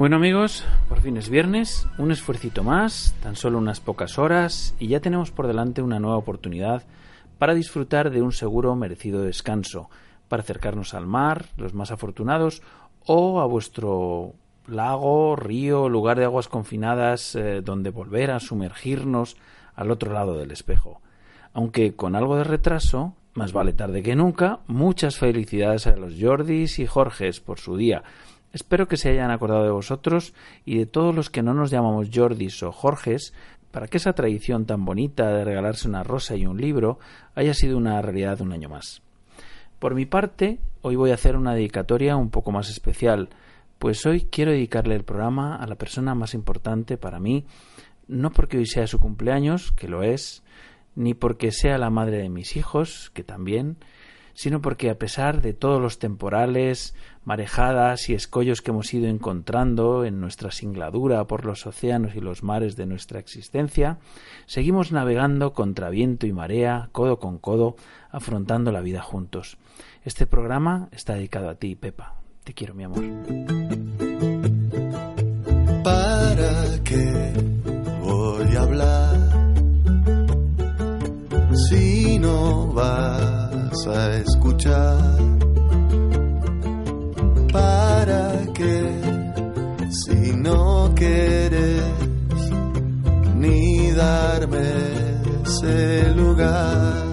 Bueno amigos, por fin es viernes, un esfuercito más, tan solo unas pocas horas y ya tenemos por delante una nueva oportunidad para disfrutar de un seguro merecido descanso, para acercarnos al mar, los más afortunados, o a vuestro lago, río, lugar de aguas confinadas eh, donde volver a sumergirnos al otro lado del espejo. Aunque con algo de retraso, más vale tarde que nunca, muchas felicidades a los Jordis y Jorges por su día Espero que se hayan acordado de vosotros y de todos los que no nos llamamos Jordis o Jorges para que esa tradición tan bonita de regalarse una rosa y un libro haya sido una realidad un año más. Por mi parte, hoy voy a hacer una dedicatoria un poco más especial, pues hoy quiero dedicarle el programa a la persona más importante para mí, no porque hoy sea su cumpleaños, que lo es, ni porque sea la madre de mis hijos, que también, sino porque a pesar de todos los temporales, marejadas y escollos que hemos ido encontrando en nuestra singladura por los océanos y los mares de nuestra existencia, seguimos navegando contra viento y marea, codo con codo, afrontando la vida juntos. Este programa está dedicado a ti, Pepa. Te quiero, mi amor. ¿Para qué voy a hablar si no vas a escuchar? ¿Para qué? Si no quieres ni darme ese lugar.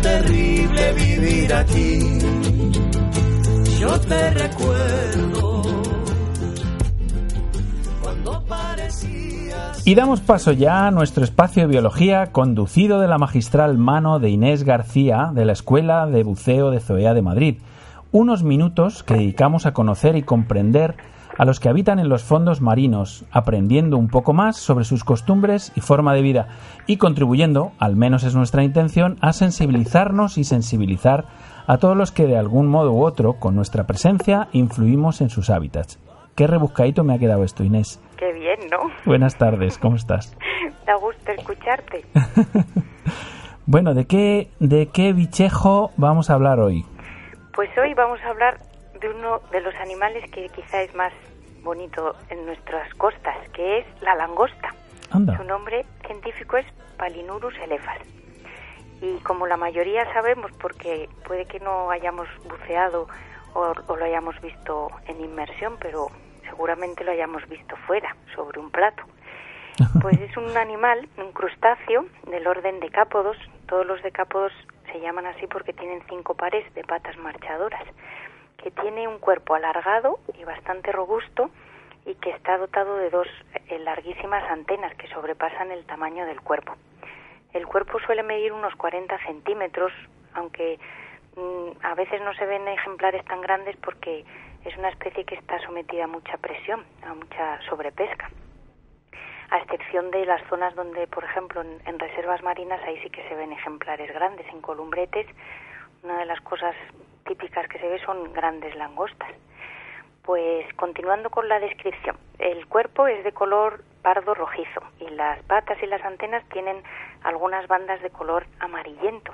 Terrible vivir aquí. Yo te recuerdo cuando. Y damos paso ya a nuestro espacio de biología conducido de la magistral mano de Inés García de la Escuela de Buceo de Zoea de Madrid. Unos minutos que dedicamos a conocer y comprender a los que habitan en los fondos marinos, aprendiendo un poco más sobre sus costumbres y forma de vida y contribuyendo, al menos es nuestra intención, a sensibilizarnos y sensibilizar a todos los que de algún modo u otro, con nuestra presencia, influimos en sus hábitats. Qué rebuscadito me ha quedado esto, Inés. Qué bien, ¿no? Buenas tardes, ¿cómo estás? Da gusto escucharte. bueno, ¿de qué, ¿de qué bichejo vamos a hablar hoy? Pues hoy vamos a hablar de uno de los animales que quizá es más bonito en nuestras costas, que es la langosta. Su nombre científico es Palinurus elephas. Y como la mayoría sabemos, porque puede que no hayamos buceado o, lo hayamos visto en inmersión, pero seguramente lo hayamos visto fuera, sobre un plato. Pues es un animal, un crustáceo del orden decápodos. Todos los decápodos se llaman así porque tienen cinco pares de patas marchadoras que tiene un cuerpo alargado y bastante robusto y que está dotado de dos eh, larguísimas antenas que sobrepasan el tamaño del cuerpo. El cuerpo suele medir unos 40 centímetros, aunque mm, a veces no se ven ejemplares tan grandes porque es una especie que está sometida a mucha presión, a mucha sobrepesca. A excepción de las zonas donde, por ejemplo, en, reservas marinas, ahí sí que se ven ejemplares grandes. En columbretes, una de las cosas típicas que se ve son grandes langostas. Pues continuando con la descripción, el cuerpo es de color pardo rojizo y las patas y las antenas tienen algunas bandas de color amarillento.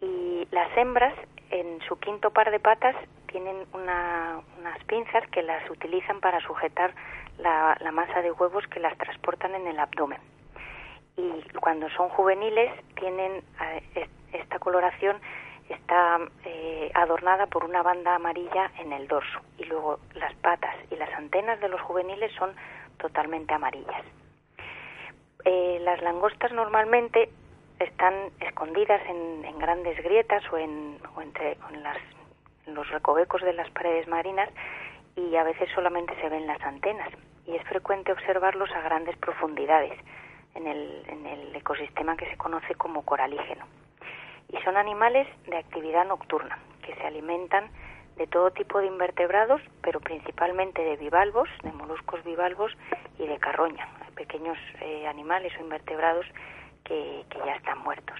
Y las hembras en su quinto par de patas tienen unas pinzas que las utilizan para sujetar la, masa de huevos que las transportan en el abdomen. Y cuando son juveniles tienen eh, esta coloración está eh, adornada por una banda amarilla en el dorso. Y luego las patas y las antenas de los juveniles son totalmente amarillas. Eh, las langostas normalmente están escondidas en, grandes grietas o, en, entre los recovecos de las paredes marinas y a veces solamente se ven las antenas. Y es frecuente observarlos a grandes profundidades en el ecosistema que se conoce como coralígeno y son animales de actividad nocturna que se alimentan de todo tipo de invertebrados, pero principalmente de bivalvos, de moluscos bivalvos y de carroña, pequeños eh, animales o invertebrados que, ya están muertos.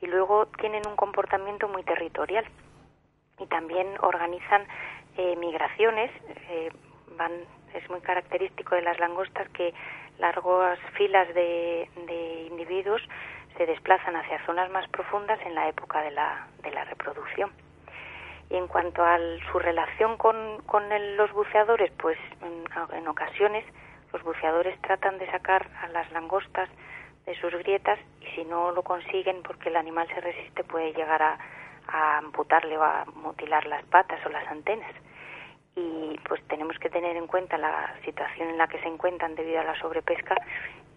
Y luego tienen un comportamiento muy territorial y también organizan eh, migraciones. Eh, van, es muy característico de las langostas que largas filas de, de individuos se desplazan hacia zonas más profundas en la época de la, de la reproducción. Y en cuanto a su relación con, con los buceadores, pues en, ocasiones los buceadores tratan de sacar a las langostas de sus grietas y si no lo consiguen porque el animal se resiste puede llegar a, a amputarle o a mutilar las patas o las antenas. Y pues tenemos que tener en cuenta la situación en la que se encuentran debido a la sobrepesca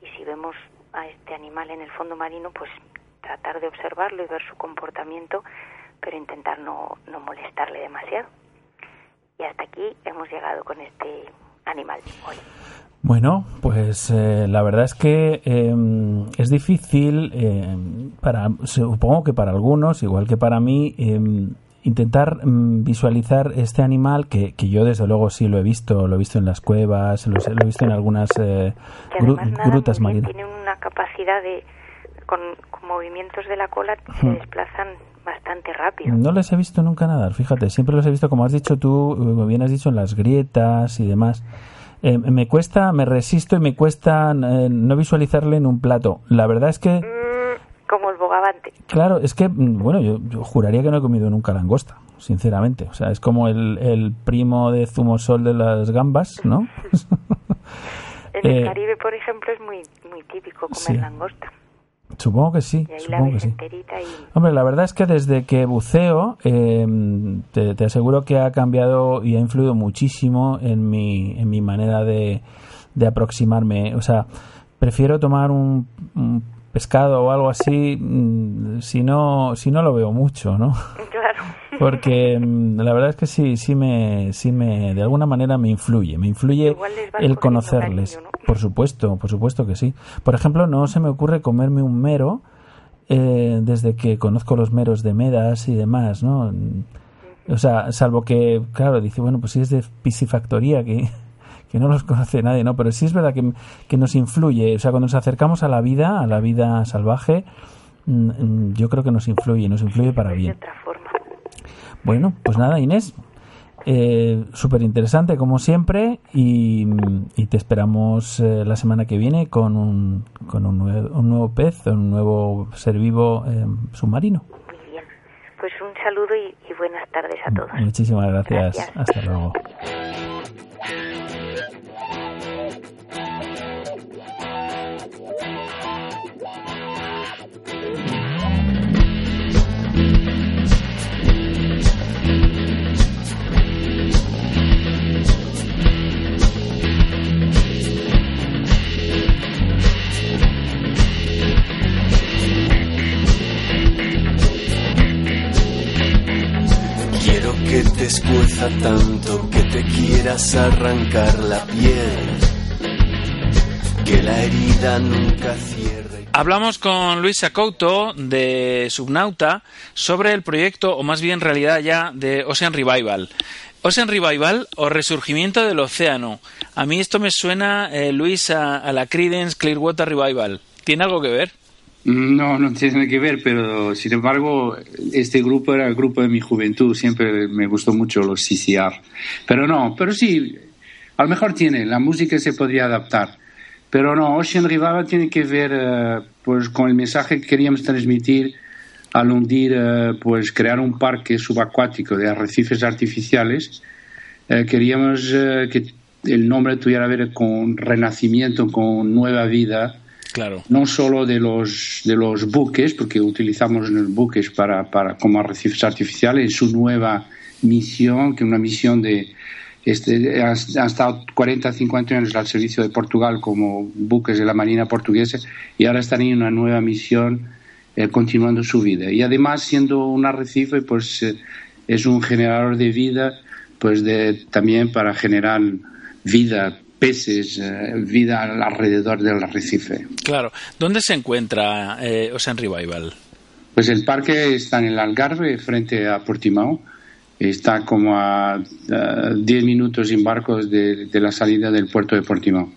y si vemos a este animal en el fondo marino, pues tratar de observarlo y ver su comportamiento, pero intentar no, no molestarle demasiado. Y hasta aquí hemos llegado con este animal hoy. Bueno, pues eh, la verdad es que em, es difícil, em, para, supongo que para algunos, igual que para mí, em, intentar mm, visualizar este animal que, que, yo desde luego sí lo he visto, lo he visto en las cuevas, lo, he visto en algunas eh, grutas marinas capacidad de, con, movimientos de la cola, se desplazan bastante rápido. No les he visto nunca nadar, fíjate, siempre los he visto, como has dicho tú, como bien has dicho, en las grietas y demás. Eh, me cuesta, me resisto y me cuesta eh, no visualizarle en un plato. La verdad es que... Mm, como el bogavante. Claro, es que, mm, bueno, yo, juraría que no he comido nunca langosta, sinceramente. O sea, es como el, el primo de zumosol de las gambas, ¿no? En el eh, Caribe, por ejemplo, es muy, muy típico comer langosta. Supongo que sí. supongo que sí. Hombre, la verdad es que desde que buceo, em, te, aseguro que ha cambiado y ha influido muchísimo en mi, en mi manera de, de aproximarme. O sea, prefiero tomar un, un pescado o algo así mm, si no si no lo veo mucho no claro. Porque mm, la verdad es que sí sí me sí me de alguna manera me influye me influye el conocerles. por supuesto por supuesto que sí. Por ejemplo no se me ocurre comerme un mero eh, desde que conozco los meros de Medas y demás no o sea salvo que claro dice bueno pues si es de piscifactoría que que no los conoce nadie, ¿no? Pero sí es verdad que, que nos influye, o sea, cuando nos acercamos a la vida, a la vida salvaje, mm, mm, yo creo que nos influye, nos influye para bien. Bueno, pues nada, Inés, eh, súper interesante como siempre y, y te esperamos eh, la semana que viene con un, con un, nuevo, un nuevo pez, un nuevo ser vivo eh, submarino. Muy bien, pues un saludo y, buenas tardes a todos. Muchísimas gracias. Hasta luego. Te tanto que te quieras arrancar la piel, que la herida nunca. Hablamos con Luis Acouto de Subnauta sobre el proyecto, o más bien realidad ya, de Ocean Revival. Ocean Revival o Resurgimiento del Océano. A mí esto me suena, eh, Luis, a, la Credence Clearwater Revival. ¿Tiene algo que ver? No, no tiene que ver, pero sin embargo, este grupo era el grupo de mi juventud. Siempre me gustó mucho los CCR. Pero no, pero sí, a lo mejor tiene, la música se podría adaptar. Pero no, Ocean Revival tiene que ver eh, pues con el mensaje que queríamos transmitir al hundir, eh, pues crear un parque subacuático de arrecifes artificiales. Eh, queríamos que el nombre tuviera que ver con renacimiento, con nueva vida. No solo de los, de los buques, porque utilizamos los buques para, para, como arrecifes artificiales, su nueva misión, que una misión de, este, han, estado 40, 50 años al servicio de Portugal como buques de la Marina portuguesa y ahora están en una nueva misión eh, continuando su vida. Y además, siendo un arrecife, pues eh, es un generador de vida, pues de, también para generar vida, peces, eh, vida alrededor del arrecife. Claro. ¿Dónde se encuentra Ocean Revival? Pues el parque está en el Algarve, frente a Portimao está como a 10 minutos en barcos de, la salida del puerto de Portimao.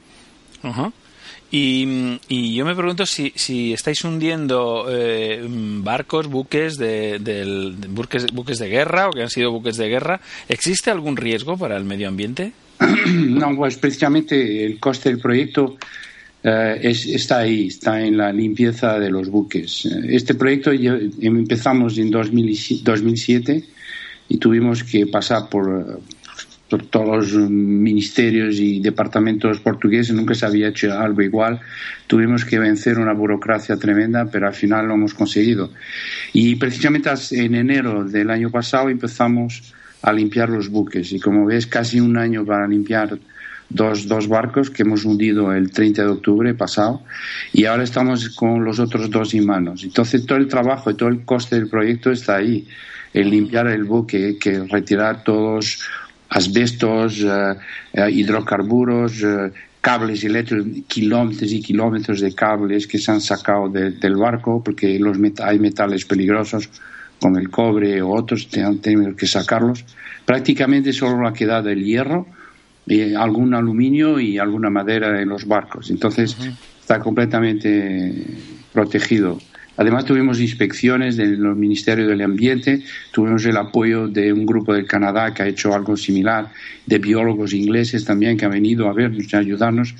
Y, yo me pregunto si, si estáis hundiendo eh, barcos, buques de, buques, buques de guerra o que han sido buques de guerra. ¿Existe algún riesgo para el medio ambiente? no, pues precisamente el coste del proyecto eh, está ahí, está en la limpieza de los buques. Este proyecto empezamos en 2007 y tuvimos que pasar por, todos los ministerios y departamentos portugueses, nunca se había hecho algo igual. Tuvimos que vencer una burocracia tremenda, pero al final lo hemos conseguido. Y precisamente en enero del año pasado empezamos a limpiar los buques y como ves casi un año para limpiar dos, dos barcos que hemos hundido el 30 de octubre pasado y ahora estamos con los otros dos en manos. Entonces todo el trabajo y todo el coste del proyecto está ahí el limpiar el buque, que retirar todos asbestos, eh, eh, hidrocarburos, eh, cables eléctricos, kilómetros y kilómetros de cables que se han sacado del barco, porque los hay metales peligrosos como el cobre o otros, tenemos que sacarlos. Prácticamente solo ha quedado el hierro, y algún aluminio y alguna madera en los barcos. Entonces está completamente protegido Además tuvimos inspecciones del Ministerio del Ambiente, tuvimos el apoyo de un grupo del Canadá que ha hecho algo similar, de biólogos ingleses también que han venido a vernos y a ayudarnos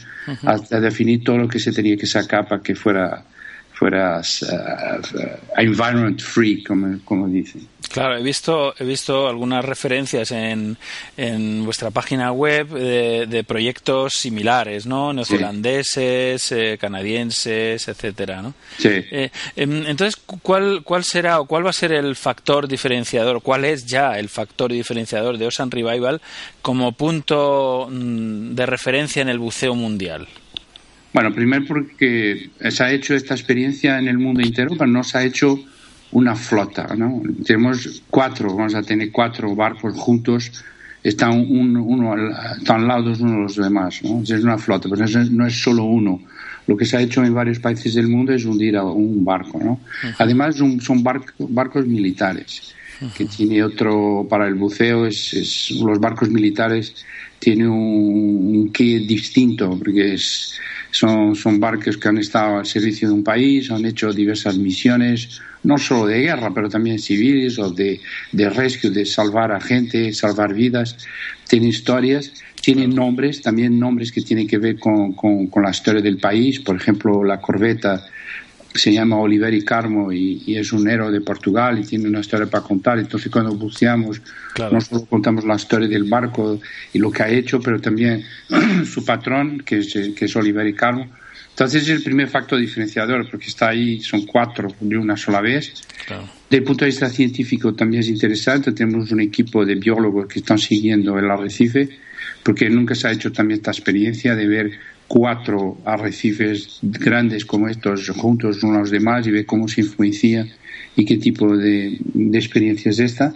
a, definir todo lo que se tenía que sacar para que fuera fuera uh, environment free, como, como dicen. Claro, he visto, he visto algunas referencias en, en vuestra página web de, proyectos similares, ¿no? Neozelandeses, eh, canadienses, etcétera, ¿no? Sí. Eh, em, entonces, ¿cuál, ¿cuál será o cuál va a ser el factor diferenciador? ¿Cuál es ya el factor diferenciador de Ocean Revival como punto mm, de referencia en el buceo mundial? Bueno, primero porque se ha hecho esta experiencia en el mundo entero, pero no se ha hecho una flota, ¿no? Tenemos cuatro, vamos a tener cuatro barcos juntos, están uno, están al lado uno de los demás, ¿no? Es una flota, pero no es, solo uno. Lo que se ha hecho en varios países del mundo es hundir a un barco, ¿no? Además son barcos militares, que tiene otro, para el buceo, es, los barcos militares tienen un, un qué distinto, porque es, son, son barcos que han estado al servicio de un país, han hecho diversas misiones, no solo de guerra, pero también civiles o de, de rescue, de salvar a gente, salvar vidas. Tienen historias, tienen nombres, también nombres que tienen que ver con, con, la historia del país. Por ejemplo, la corbeta se llama Oliveri Carmo y, es un héroe de Portugal y tiene una historia para contar. Entonces, cuando buceamos, no solo contamos la historia del barco y lo que ha hecho, pero también su patrón, que es, que es Oliveri Carmo entonces es el primer factor diferenciador, porque está ahí, son cuatro de una sola vez. Claro. Desde el punto de vista científico también es interesante, tenemos un equipo de biólogos que están siguiendo el arrecife, porque nunca se ha hecho también esta experiencia de ver cuatro arrecifes grandes como estos juntos unos demás y ver cómo se influencia y qué tipo de, de experiencia es esta.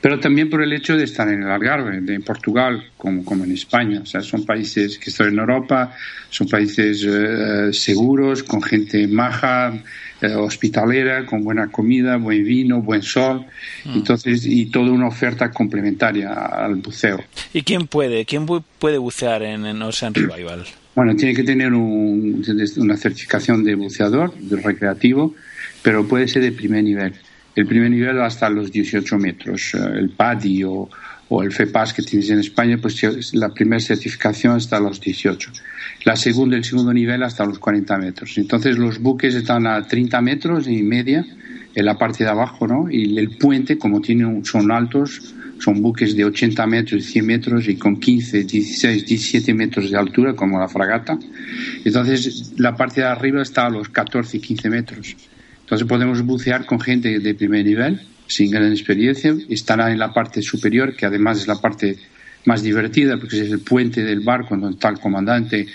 pero también por el hecho de estar en el Algarve, de, Portugal, como, como en España. O sea, son países que están en Europa, son países eh, seguros, con gente maja, eh, hospitalera, con buena comida, buen vino, buen sol, mm. entonces y toda una oferta complementaria al buceo. ¿Y quién puede, quién puede bucear en, en Ocean Revival? Bueno, tiene que tener una certificación de buceador, de recreativo, pero puede ser de primer nivel. El primer nivel hasta los 18 metros. Eh, el PADI o, o el FEPAS que tienes en España, pues la primera certificación hasta los 18. La segunda, el segundo nivel hasta los 40 metros. Entonces los buques están a 30 metros y media en la parte de abajo, ¿no? Y el puente, como tienen, son altos, son buques de 80 metros y 100 metros y con 15, 16, 17 metros de altura, como la fragata. Entonces la parte de arriba está a los 14 y 15 metros. Entonces podemos bucear con gente de primer nivel sin gran experiencia, estará en la parte superior, que además es la parte más divertida, porque es el puente del barco donde está el comandante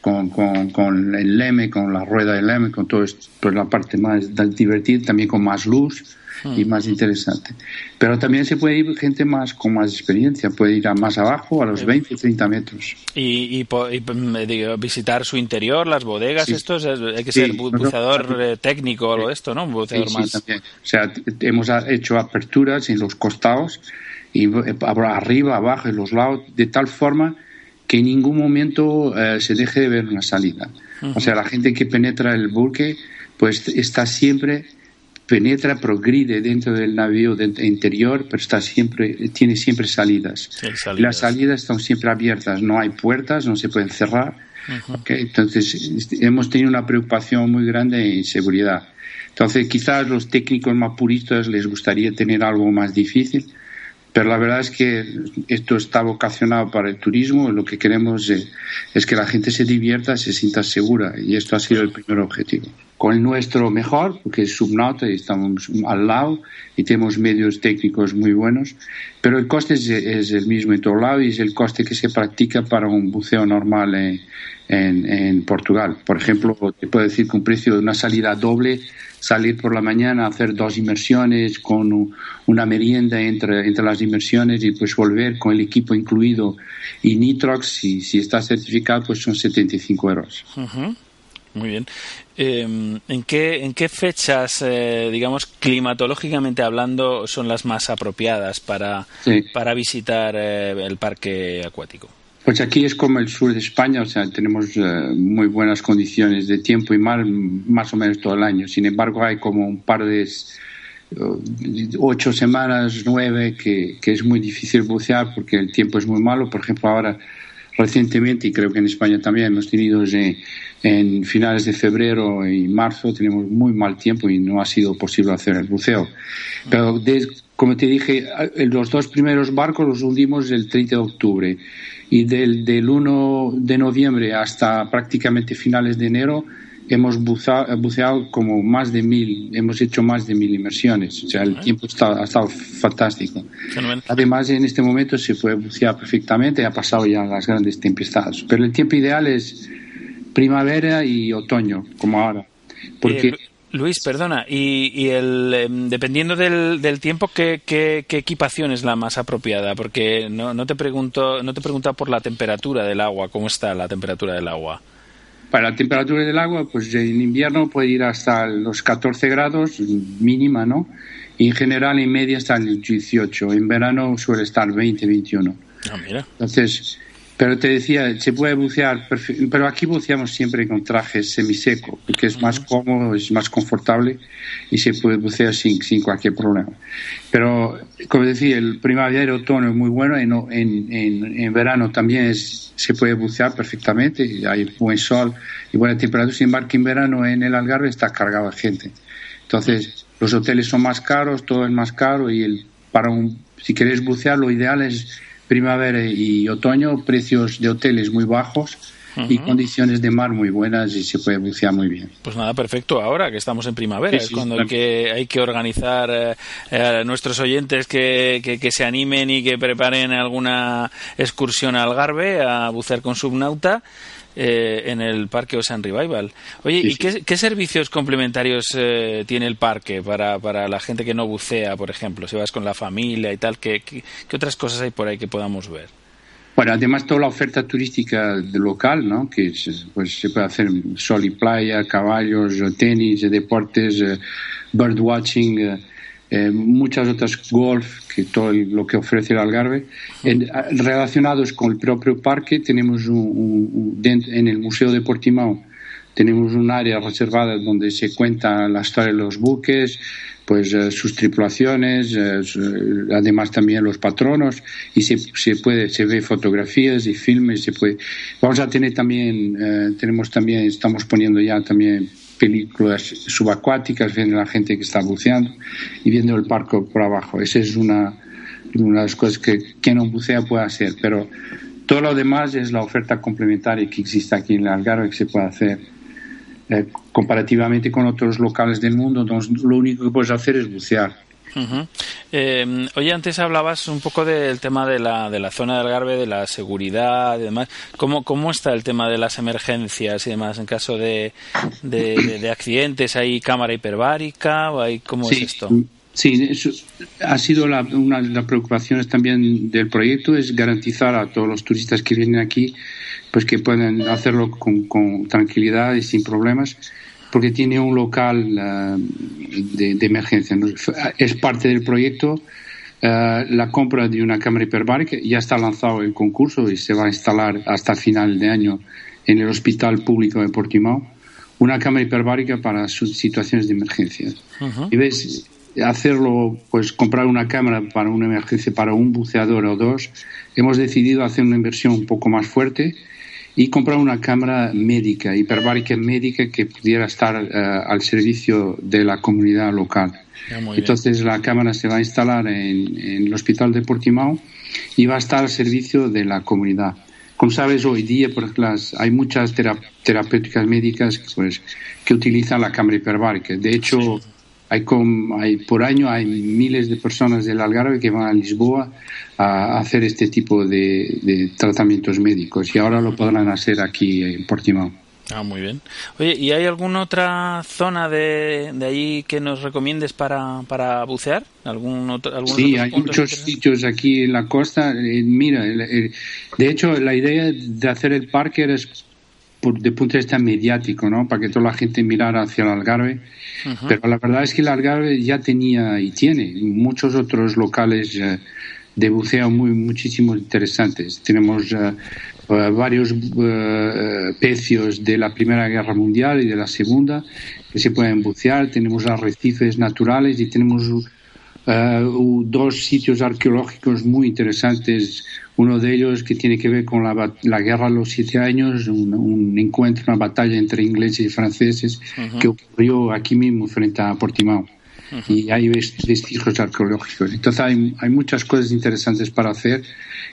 con, con, el leme, con la rueda del leme, con todo esto, pues la parte más divertida, también con más luz y más interesante. Pero también se puede ir gente más con más experiencia, puede ir a más abajo, a los 20, 30 metros. Y, visitar su interior, las bodegas, esto hay que ser buceador eh, técnico o algo de esto, ¿no? Un buceador más. O sea, hemos hecho aperturas en los costados y eh, arriba, abajo, en los lados, de tal forma que en ningún momento eh, se deje de ver una salida. O sea, la gente que penetra el buque, pues está siempre penetra, progride dentro del navío interior, pero está siempre, tiene siempre salidas. Las salidas están siempre abiertas, no hay puertas, no se pueden cerrar. Entonces, hemos tenido una preocupación muy grande en seguridad. Entonces, quizás los técnicos más puristas les gustaría tener algo más difícil, pero la verdad es que esto está vocacionado para el turismo. Lo que queremos es que la gente se divierta, se sienta segura, y esto ha sido el primer objetivo con nuestro mejor, porque es subnauta y estamos al lado y tenemos medios técnicos muy buenos, pero el coste es, el mismo en todo lado y es el coste que se practica para un buceo normal en, Portugal. Por ejemplo, te puedo decir que un precio de una salida doble, salir por la mañana, hacer dos inmersiones con una merienda entre, entre las inmersiones y pues volver con el equipo incluido y Nitrox, si, está certificado, pues son 75 euros. Muy bien. Em, ¿en, qué, ¿En qué fechas, eh, digamos, climatológicamente hablando, son las más apropiadas para, para visitar eh, el parque acuático? Pues aquí es como el sur de España, o sea, tenemos eh, muy buenas condiciones de tiempo y mar más o menos todo el año. Sin embargo, hay como un par de ocho semanas, nueve, que, que es muy difícil bucear porque el tiempo es muy malo. Por ejemplo, ahora recientemente, y creo que en España también, hemos tenido en finales de febrero y marzo, tenemos muy mal tiempo y no ha sido posible hacer el buceo. Pero, como te dije, los dos primeros barcos los hundimos el 30 de octubre y del, del 1 de noviembre hasta prácticamente finales de enero hemos buceado, como más de mil, hemos hecho más de mil inmersiones. O sea, el tiempo ha estado fantástico. Además, en este momento se puede bucear perfectamente, ha pasado ya las grandes tempestades. Pero el tiempo ideal es primavera y otoño, como ahora. Porque. Eh, Luis, perdona, y, el, em, dependiendo del, del tiempo, ¿qué, ¿qué, equipación es la más apropiada? Porque no, no te pregunto, no te pregunta por la temperatura del agua, ¿cómo está la temperatura del agua? Para la temperatura del agua, pues en invierno puede ir hasta los 14 grados mínima, ¿no? Y en general en media hasta el 18. En verano suele estar 20, 21. Ah, mira. Entonces, pero te decía, se puede bucear, pero aquí buceamos siempre con trajes semiseco, porque es más cómodo, es más confortable y se puede bucear sin, sin cualquier problema. Pero, como decía, el primavera y otoño es muy bueno, en, en, en verano también es, se puede bucear perfectamente, hay buen sol y buena temperatura, sin embargo, en verano en el Algarve está cargado de gente. Entonces, los hoteles son más caros, todo es más caro y el, para un, si queréis bucear, lo ideal es primavera y otoño, precios de hoteles muy bajos y condiciones de mar muy buenas y se puede bucear muy bien. Pues nada, perfecto. Ahora que estamos en primavera, es cuando hay que, hay que organizar eh, a nuestros oyentes que, que, se animen y que preparen alguna excursión al Garbe a bucear con Subnauta. Eh, en el Parque Ocean Revival. Oye, ¿y Qué, servicios complementarios eh, tiene el parque para, para la gente que no bucea, por ejemplo? Si vas con la familia y tal, ¿qué, qué, otras cosas hay por ahí que podamos ver? Bueno, además toda la oferta turística local, ¿no? Que pues, se puede hacer sol y playa, caballos, tenis, deportes, birdwatching, eh, muchas otras golf, que todo lo que ofrece el Algarve. relacionados con el propio parque, tenemos un, en el Museo de Portimao tenemos un área reservada donde se cuenta la historia de los buques, pues eh, sus tripulaciones, eh, además también los patronos y se, se, puede se ve fotografías y filmes, se puede. Vamos a tener también tenemos también estamos poniendo ya también películas subacuáticas, viendo la gente que está buceando y viendo el parque por abajo. Esa es una, una de las cosas que quien no bucea puede hacer, pero todo lo demás es la oferta complementaria que existe aquí en el Algarve que se puede hacer. Eh, comparativamente con otros locales del mundo, donde lo único que puedes hacer es bucear eh, oye, antes hablabas un poco del tema de la, de la zona del Algarve, de la seguridad y demás. ¿Cómo, ¿Cómo está el tema de las emergencias y demás en caso de, de, accidentes? ¿Hay cámara hiperbárica? ¿O hay, ¿Cómo es esto? Sí, ha sido la, una de las preocupaciones también del proyecto, es garantizar a todos los turistas que vienen aquí pues que puedan hacerlo con, con tranquilidad y sin problemas porque tiene un local eh, de, emergencia. Es parte del proyecto. Eh, la compra de una cámara hiperbárica ya está lanzado el concurso y se va a instalar hasta final de año en el Hospital Público de Portimao una cámara hiperbárica para sus situaciones de emergencia. Y ves, hacerlo, pues comprar una cámara para una emergencia para un buceador o dos, hemos decidido hacer una inversión un poco más fuerte y comprar una cámara médica, hiperbárica médica que pudiera estar eh, al servicio de la comunidad local. Entonces la cámara se va a instalar en, el Hospital de Portimao y va a estar al servicio de la comunidad. Como sabes, hoy día por las, hay muchas terapéuticas médicas pues, que utilizan la cámara hiperbárica. De hecho, hay, hay, por año hay miles de personas del Algarve que van a Lisboa a hacer este tipo de, tratamientos médicos y ahora lo podrán hacer aquí en Portimao. Ah, muy bien. Oye, ¿y hay alguna otra zona de, de allí que nos recomiendes para, para bucear? ¿Algún otro, sí, hay muchos sitios aquí en la costa. Eh, mira, de hecho, la idea de hacer el parque era de punto de vista mediático, ¿no? Para que toda la gente mirara hacia el Algarve. Pero la verdad es que el Algarve ya tenía y tiene muchos otros locales eh, de buceo muy muchísimos interesantes. Tenemos eh, eh, varios pecios de la Primera Guerra Mundial y de la Segunda que se pueden bucear. Tenemos arrecifes naturales y tenemos dos sitios arqueológicos muy interesantes uno de ellos que tiene que ver con la, guerra de los siete años, un, encuentro, una batalla entre ingleses y franceses que ocurrió aquí mismo frente a Portimao. Y hay vestigios arqueológicos. Entonces hay, hay, muchas cosas interesantes para hacer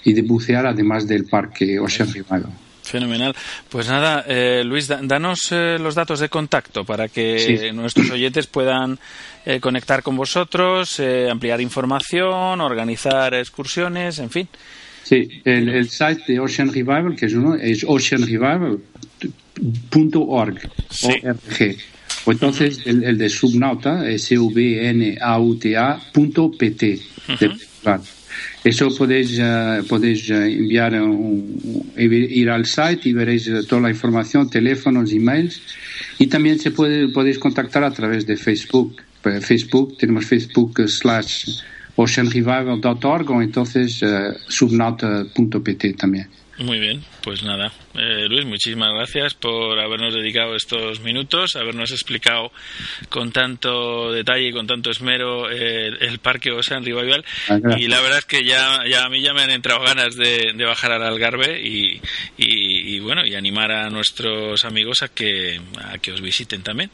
y de bucear además del parque Ocean Revival. Fenomenal. Pues nada, eh, Luis, danos eh, los datos de contacto para que nuestros oyentes puedan eh, conectar con vosotros, ampliar información, organizar excursiones, en fin. Sí, el, el site de Ocean Revival, que es uno, es oceanrevival.org. Sí. O entonces el, el, de Subnauta, S-V-N-A-U-T-A.pt. Eso podéis, uh, podéis uh, enviar, un, ir al site y veréis uh, toda la información, teléfonos, emails. Y también se puede, podéis contactar a través de Facebook. Facebook, tenemos Facebook slash oceanrevival.org o entonces uh, subnauta.pt también. Muy bien, pues nada. Eh, Luis, muchísimas gracias por habernos dedicado estos minutos, habernos explicado con tanto detalle y con tanto esmero eh, el Parque Ocean Revival. Ah, y la verdad es que ya, ya a mí ya me han entrado ganas de, bajar al Algarve y, y, bueno, y animar a nuestros amigos a que, a que os visiten también.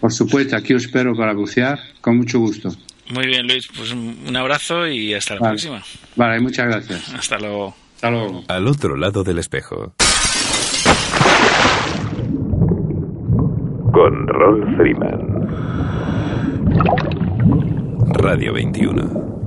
Por supuesto, aquí os espero para bucear con mucho gusto. Muy bien, Luis. Pues un abrazo y hasta la próxima. Vale, muchas gracias. Hasta luego. Hasta luego. Al otro lado del espejo. Con Rolf Freeman. Radio 21.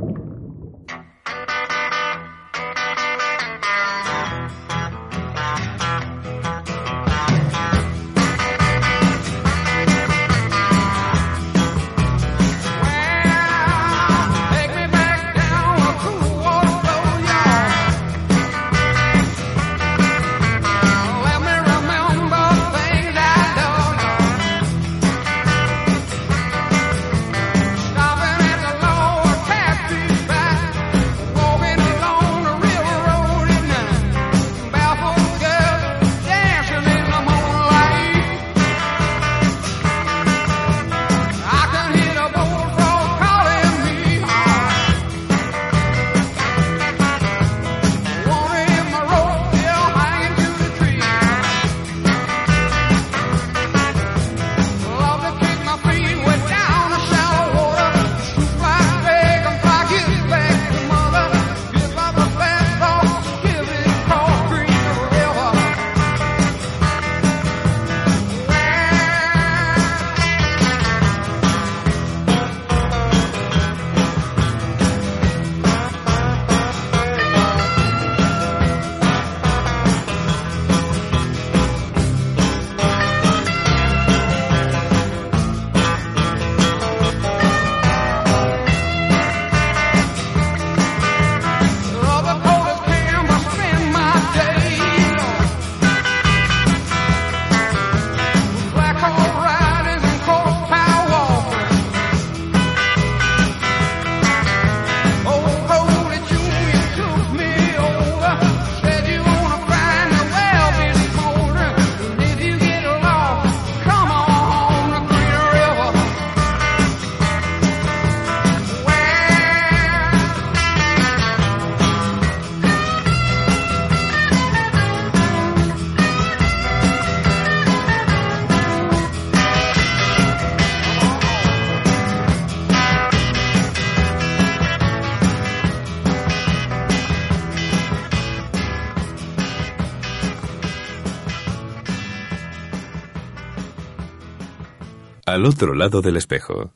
Al otro lado del espejo.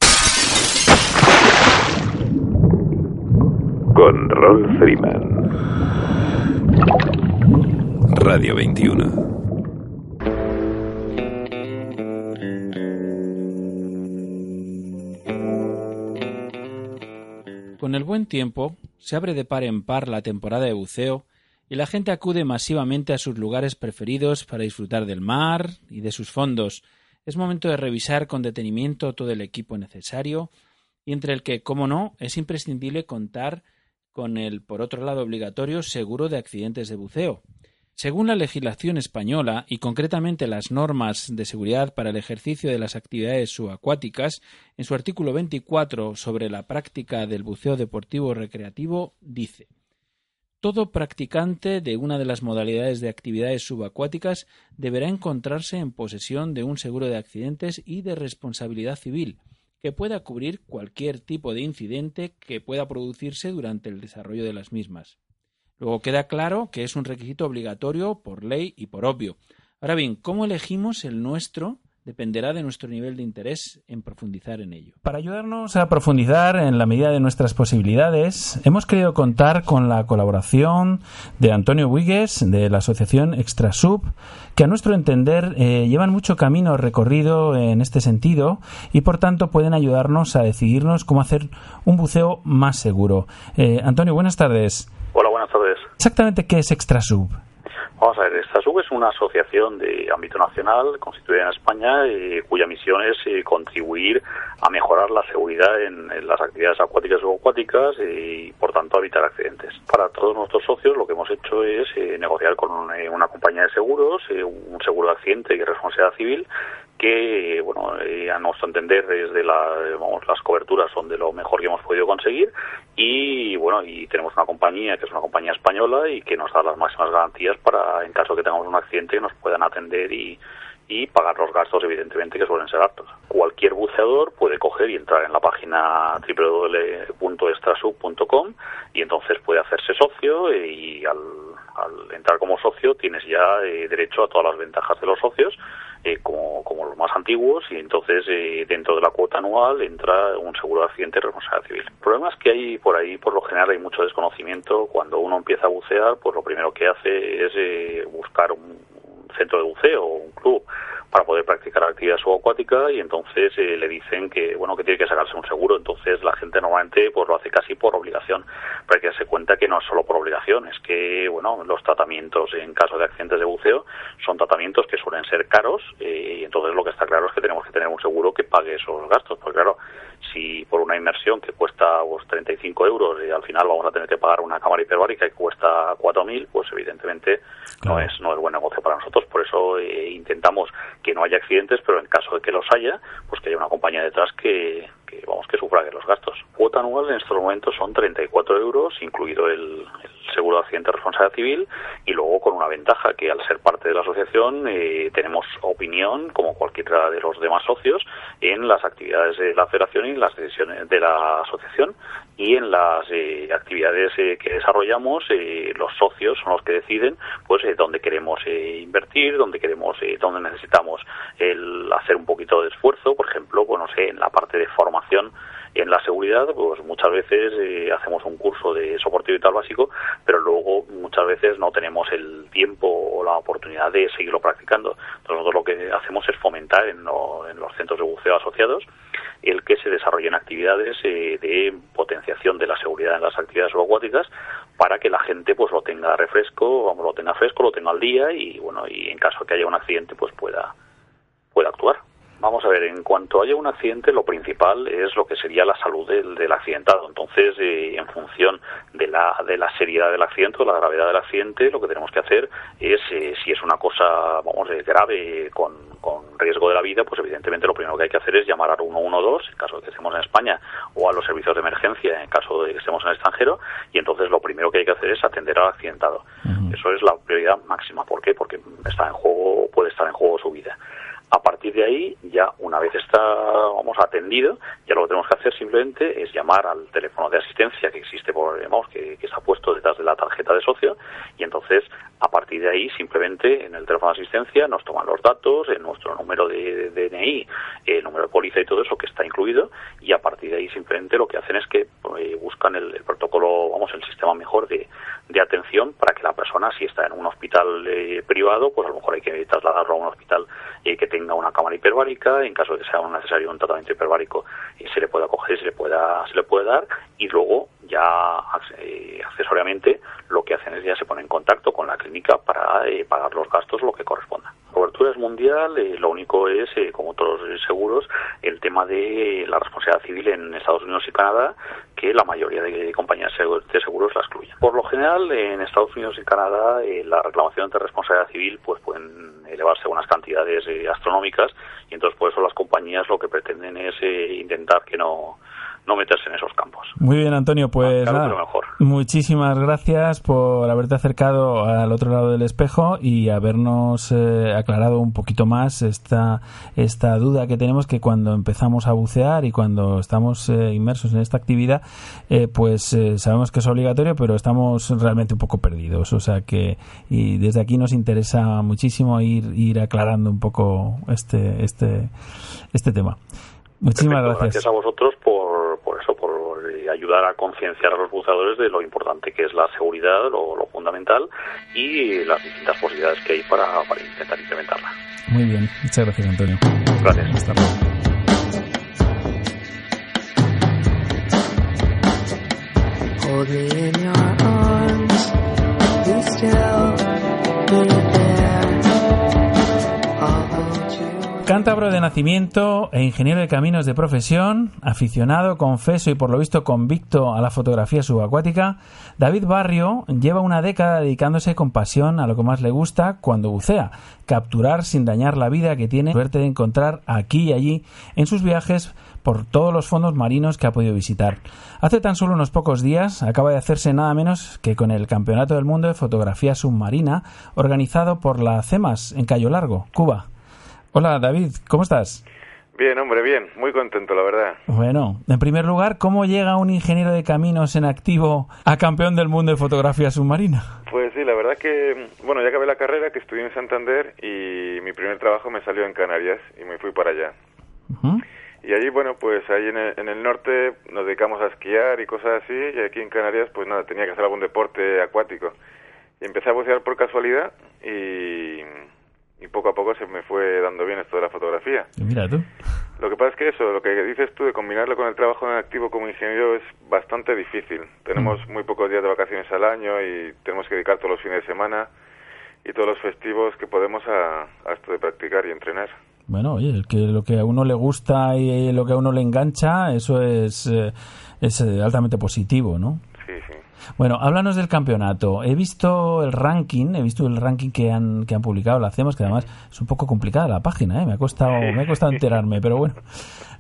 Con Rolf Freeman. Radio 21. Con el buen tiempo, se abre de par en par la temporada de buceo y la gente acude masivamente a sus lugares preferidos para disfrutar del mar y de sus fondos. Es momento de revisar con detenimiento todo el equipo necesario y entre el que, como no, es imprescindible contar con el, por otro lado, obligatorio seguro de accidentes de buceo. Según la legislación española y concretamente las normas de seguridad para el ejercicio de las actividades subacuáticas, en su artículo 24 sobre la práctica del buceo deportivo recreativo dice todo practicante de una de las modalidades de actividades subacuáticas deberá encontrarse en posesión de un seguro de accidentes y de responsabilidad civil, que pueda cubrir cualquier tipo de incidente que pueda producirse durante el desarrollo de las mismas. Luego queda claro que es un requisito obligatorio por ley y por obvio. Ahora bien, ¿cómo elegimos el nuestro dependerá de nuestro nivel de interés en profundizar en ello. Para ayudarnos a profundizar en la medida de nuestras posibilidades, hemos querido contar con la colaboración de Antonio Huigues de la asociación Extrasub, que a nuestro entender eh, llevan mucho camino recorrido en este sentido y por tanto pueden ayudarnos a decidirnos cómo hacer un buceo más seguro. Eh, Antonio, buenas tardes. Hola, buenas tardes. Exactamente qué es Extrasub. Vamos a ver, Extrasub es una asociación de ámbito nacional constituida en España eh, cuya misión es eh, contribuir a mejorar la seguridad en, las actividades acuáticas o acuáticas y, por tanto, evitar accidentes. Para todos nuestros socios lo que hemos hecho es eh, negociar con una compañía de seguros, un seguro de accidente y responsabilidad civil que, bueno, a nuestro entender desde la, las coberturas son de lo mejor que hemos podido conseguir y, bueno, y tenemos una compañía que es una compañía española y que nos da las máximas garantías para, en caso que tengamos un accidente, que nos puedan atender y, y pagar los gastos, evidentemente, que suelen ser altos. Cualquier buceador puede coger y entrar en la página www.extrasub.com y entonces puede hacerse socio y al, entrar como socio tienes ya eh, derecho a todas las ventajas de los socios eh, como, como, los más antiguos y entonces eh, dentro de la cuota anual entra un seguro de accidente y responsabilidad civil. El problema es que hay por ahí, por lo general, hay mucho desconocimiento. Cuando uno empieza a bucear, pues lo primero que hace es eh, buscar un, centro de buceo o un club para poder practicar actividad subacuática y entonces eh, le dicen que bueno que tiene que sacarse un seguro. Entonces la gente normalmente pues lo hace casi por obligación hay que darse cuenta que no es solo por obligación es que bueno los tratamientos en caso de accidentes de buceo son tratamientos que suelen ser caros eh, y entonces lo que está claro es que tenemos que tener un seguro que pague esos gastos porque claro si por una inversión que cuesta pues, 35 euros y al final vamos a tener que pagar una cámara hiperbárica que cuesta 4.000, pues evidentemente no es no es buen negocio para nosotros. Por eso eh, intentamos que no haya accidentes, pero en caso de que los haya, pues que haya una compañía detrás que, que vamos que sufra los gastos. Cuota anual en estos momentos son 34 euros, incluido el, seguro de accidente de responsabilidad civil, y luego con una ventaja que al ser parte de la asociación eh, tenemos opinión, como cualquiera de los demás socios, en las actividades de la federación y las decisiones de la asociación y en las eh, actividades eh, que desarrollamos los socios son los que deciden pues dónde queremos invertir dónde queremos dónde necesitamos el hacer un poquito de esfuerzo por ejemplo pues sé en la parte de formación en la seguridad, pues muchas veces eh, hacemos un curso de soporte vital básico, pero luego muchas veces no tenemos el tiempo o la oportunidad de seguirlo practicando. Entonces nosotros lo que hacemos es fomentar en, los centros de buceo asociados el que se desarrollen actividades eh, de potenciación de la seguridad en las actividades subacuáticas para que la gente pues lo tenga refresco, vamos, lo tenga fresco, lo tenga al día y bueno, y en caso de que haya un accidente pues pueda pueda actuar. Vamos a ver, en cuanto haya un accidente, lo principal es lo que sería la salud del, accidentado. Entonces, eh, en función de la, de la seriedad del accidente o la gravedad del accidente, lo que tenemos que hacer es, eh, si es una cosa, vamos, eh, grave, con, con, riesgo de la vida, pues evidentemente lo primero que hay que hacer es llamar al 112, en caso de que estemos en España, o a los servicios de emergencia, en caso de que estemos en el extranjero, y entonces lo primero que hay que hacer es atender al accidentado. Eso es la prioridad máxima. ¿Por qué? Porque está en juego, puede estar en juego su vida. A partir de ahí, ya una vez está, vamos, atendido, ya lo que tenemos que hacer simplemente es llamar al teléfono de asistencia que existe por, que, que está puesto detrás de la tarjeta de socio y entonces a partir de ahí simplemente en el teléfono de asistencia nos toman los datos, en nuestro número de, DNI, el número de póliza y todo eso que está incluido y a partir de ahí simplemente lo que hacen es que eh, buscan el, protocolo, vamos, el sistema mejor de, de, atención para que la persona si está en un hospital eh, privado, pues a lo mejor hay que trasladarlo a un hospital eh, que tenga una cámara hiperbárica, en caso de que sea necesario un tratamiento hiperbárico se le pueda coger, se le pueda, se le puede dar y luego ya eh, accesoriamente lo que hacen es ya se ponen en contacto con la clínica para eh, pagar los gastos lo que corresponda. Cobertura es mundial, eh, lo único es, como otros seguros, el tema de la responsabilidad civil en Estados Unidos y Canadá, que la mayoría de compañías de seguros la excluyen. Por lo general, en Estados Unidos y Canadá, la reclamación de responsabilidad civil pues pueden elevarse a unas cantidades astronómicas y entonces por eso las compañías lo que pretenden es intentar que no no meterse en esos campos. Muy bien, Antonio, pues nada, muchísimas gracias por haberte acercado al otro lado del espejo y habernos eh, aclarado un poquito más esta, esta duda que tenemos que cuando empezamos a bucear y cuando estamos eh, inmersos en esta actividad, eh, pues sabemos que es obligatorio, pero estamos realmente un poco perdidos. O sea que y desde aquí nos interesa muchísimo ir, ir aclarando un poco este, este, este tema. Muchísimas gracias. Gracias a vosotros por, por eso, por eh, ayudar a concienciar a los buceadores de lo importante que es la seguridad, lo, lo fundamental y las distintas posibilidades que hay para, para, intentar implementarla. Muy bien, muchas gracias Antonio. Gracias. Hasta luego. Hold me in your arms, be still, Cántabro de nacimiento e ingeniero de caminos de profesión, aficionado, confeso y por lo visto convicto a la fotografía subacuática, David Barrio lleva una década dedicándose con pasión a lo que más le gusta cuando bucea, capturar sin dañar la vida que tiene suerte de encontrar aquí y allí en sus viajes por todos los fondos marinos que ha podido visitar. Hace tan solo unos pocos días acaba de hacerse nada menos que con el Campeonato del Mundo de Fotografía Submarina organizado por la CEMAS en Cayo Largo, Cuba. Hola David, ¿cómo estás? Bien, hombre, bien, muy contento, la verdad. Bueno, en primer lugar, ¿cómo llega un ingeniero de caminos en activo a campeón del mundo de fotografía submarina? Pues sí, la verdad que, bueno, ya acabé la carrera, que estudié en Santander y mi primer trabajo me salió en Canarias y me fui para allá. Y allí, bueno, pues ahí en el, en el, norte nos dedicamos a esquiar y cosas así y aquí en Canarias, pues nada, tenía que hacer algún deporte acuático. Y empecé a bucear por casualidad y y poco a poco se me fue dando bien esto de la fotografía. Mira tú. Lo que pasa es que eso, lo que dices tú de combinarlo con el trabajo en activo como ingeniero es bastante difícil. Tenemos mm. muy pocos días de vacaciones al año y tenemos que dedicar todos los fines de semana y todos los festivos que podemos a, esto de practicar y entrenar. Bueno, oye, el que lo que a uno le gusta y lo que a uno le engancha, eso es, eh, es eh, altamente positivo, ¿no? Bueno, háblanos del campeonato. He visto el ranking, he visto el ranking que han, que han publicado, lo hacemos, que además es un poco complicada la página, ¿eh? me, ha costado, me ha costado enterarme, pero bueno.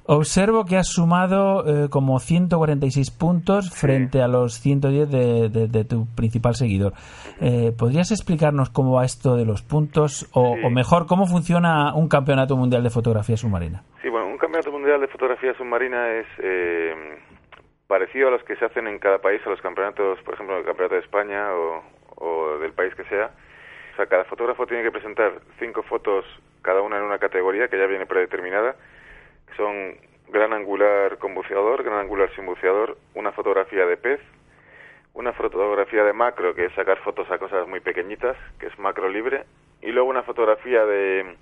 Observo que has sumado eh, como 146 puntos frente a los 110 de, de, tu principal seguidor. Eh, ¿Podrías explicarnos cómo va esto de los puntos o, o, mejor cómo funciona un campeonato mundial de fotografía submarina? Sí, bueno, un campeonato mundial de fotografía submarina es eh, parecido a los que se hacen en cada país, a los campeonatos, por ejemplo, el campeonato de España o, del país que sea. O sea, cada fotógrafo tiene que presentar cinco fotos, cada una en una categoría que ya viene predeterminada, son gran angular con buceador, gran angular sin buceador, una fotografía de pez, una fotografía de macro, que es sacar fotos a cosas muy pequeñitas, que es macro libre, y luego una fotografía de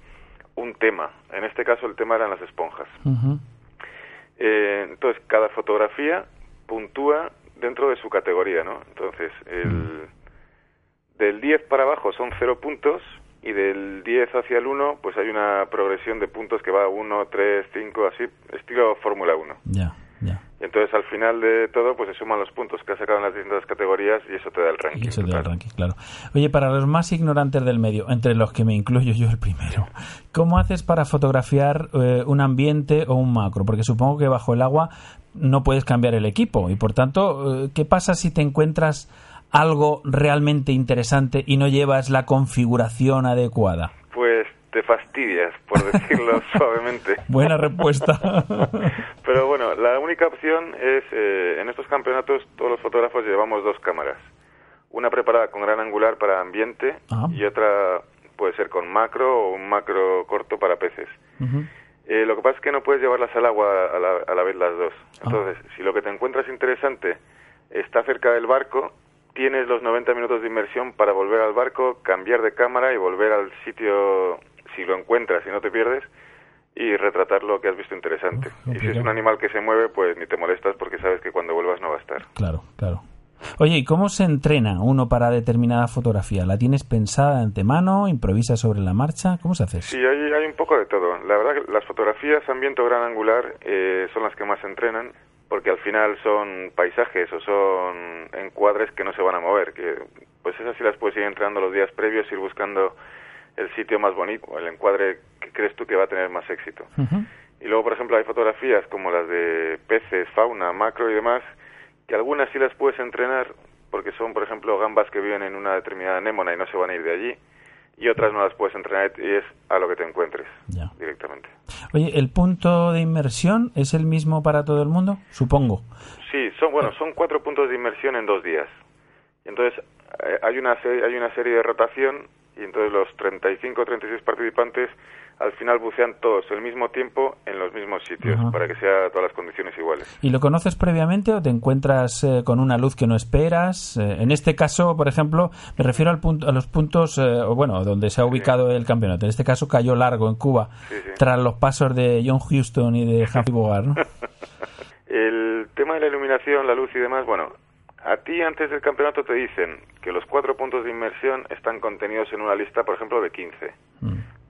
un tema. En este caso el tema eran las esponjas. Eh, entonces, cada fotografía puntúa dentro de su categoría, ¿no? Entonces, el, mm. del 10 para abajo son 0 puntos y del 10 hacia el 1 pues hay una progresión de puntos que va 1, 3, 5, así, estilo Fórmula 1. Ya. Y entonces al final de todo pues se suman los puntos que has sacado en las distintas categorías y eso te da el ranking. Y eso te da el ranking, claro. Oye, para los más ignorantes del medio, entre los que me incluyo yo el primero, ¿cómo haces para fotografiar eh, un ambiente o un macro? Porque supongo que bajo el agua no puedes cambiar el equipo y por tanto, eh, ¿qué pasa si te encuentras algo realmente interesante y no llevas la configuración adecuada? Pues te fastidias, por decirlo suavemente. Buena respuesta. Pero bueno, la única opción es, eh, en estos campeonatos todos los fotógrafos llevamos dos cámaras. Una preparada con gran angular para ambiente ah. y otra puede ser con macro o un macro corto para peces. Eh, lo que pasa es que no puedes llevarlas al agua a la, a la vez las dos. Ah. Entonces, si lo que te encuentras interesante está cerca del barco, tienes los 90 minutos de inmersión para volver al barco, cambiar de cámara y volver al sitio si lo encuentras y no te pierdes y retratar lo que has visto interesante. y si es un animal que se mueve, pues ni te molestas porque sabes que cuando vuelvas no va a estar. Claro, claro. Oye, ¿y cómo se entrena uno para determinada fotografía? ¿La tienes pensada de antemano? ¿Improvisas sobre la marcha? ¿Cómo se hace? Sí, hay, hay un poco de todo. La verdad que las fotografías ambiente o gran angular eh, son las que más se entrenan porque al final son paisajes o son encuadres que no se van a mover, que pues esas sí las puedes ir entrenando los días previos, ir buscando el sitio más bonito, o el encuadre que crees tú que va a tener más éxito. Y luego, por ejemplo, hay fotografías como las de peces, fauna, macro y demás, que algunas sí las puedes entrenar porque son, por ejemplo, gambas que viven en una determinada anémona y no se van a ir de allí y otras no las puedes entrenar y es a lo que te encuentres directamente. Oye, ¿el punto de inmersión es el mismo para todo el mundo? Supongo. Sí, son bueno, son cuatro puntos de inmersión en dos días. Entonces, eh, hay una hay una serie de rotación y entonces los 35 o 36 participantes al final bucean todos al mismo tiempo en los mismos sitios para que sea todas las condiciones iguales. ¿Y lo conoces previamente o te encuentras eh, con una luz que no esperas? Eh, en este caso, por ejemplo, me refiero al punto, a los puntos, eh, bueno, donde se ha ubicado el campeonato. En este caso cayó largo en Cuba, tras los pasos de John Houston y de Humphrey Bogart. el tema de la iluminación, la luz y demás, bueno, a ti antes del campeonato te dicen que los cuatro puntos de inmersión están contenidos en una lista, por ejemplo, de 15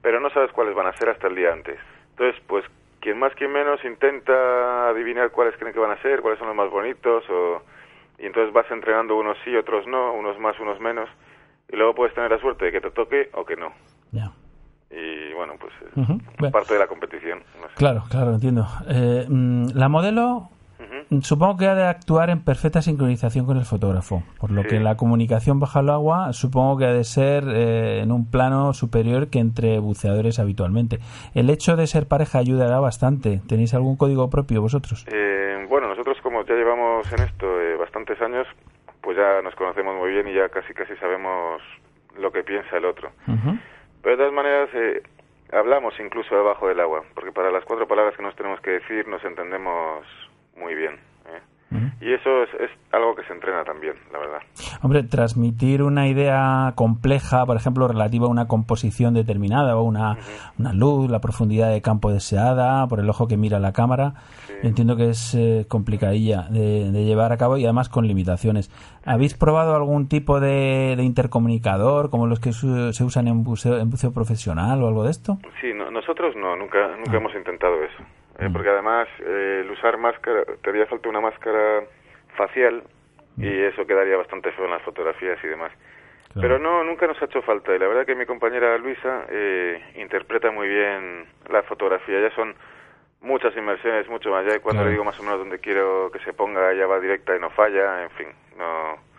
pero no sabes cuáles van a ser hasta el día antes. Entonces, pues quien más, quien menos intenta adivinar cuáles creen que van a ser, cuáles son los más bonitos, o... y entonces vas entrenando unos sí, otros no, unos más, unos menos, y luego puedes tener la suerte de que te toque o que no. Y bueno, pues es parte de la competición. Claro, claro, entiendo. Eh, mm, la modelo Supongo que ha de actuar en perfecta sincronización con el fotógrafo, por lo que la comunicación bajo el agua supongo que ha de ser eh, en un plano superior que entre buceadores habitualmente. El hecho de ser pareja ayudará bastante. ¿Tenéis algún código propio vosotros? Eh, bueno, nosotros como ya llevamos en esto eh, bastantes años, pues ya nos conocemos muy bien y ya casi casi sabemos lo que piensa el otro. Pero de todas maneras hablamos incluso debajo del agua, porque para las cuatro palabras que nos tenemos que decir nos entendemos muy bien. ¿eh? Y eso es, es, algo que se entrena también, la verdad. Hombre, transmitir una idea compleja, por ejemplo, relativa a una composición determinada o una, una luz, la profundidad de campo deseada, por el ojo que mira la cámara, entiendo que es eh, complicadilla de, llevar a cabo y además con limitaciones. ¿Habéis probado algún tipo de, intercomunicador como los que se usan en buceo, en buceo profesional o algo de esto? Sí, nosotros no, nunca, nunca ah. hemos intentado eso. Eh, porque además eh, el usar máscara, te haría falta una máscara facial y eso quedaría bastante feo en las fotografías y demás. Pero no, nunca nos ha hecho falta y la verdad que mi compañera Luisa eh, interpreta muy bien la fotografía. Ya son muchas inmersiones, mucho más. Ya cuando le digo más o menos dónde quiero que se ponga, ella va directa y no falla, en fin, no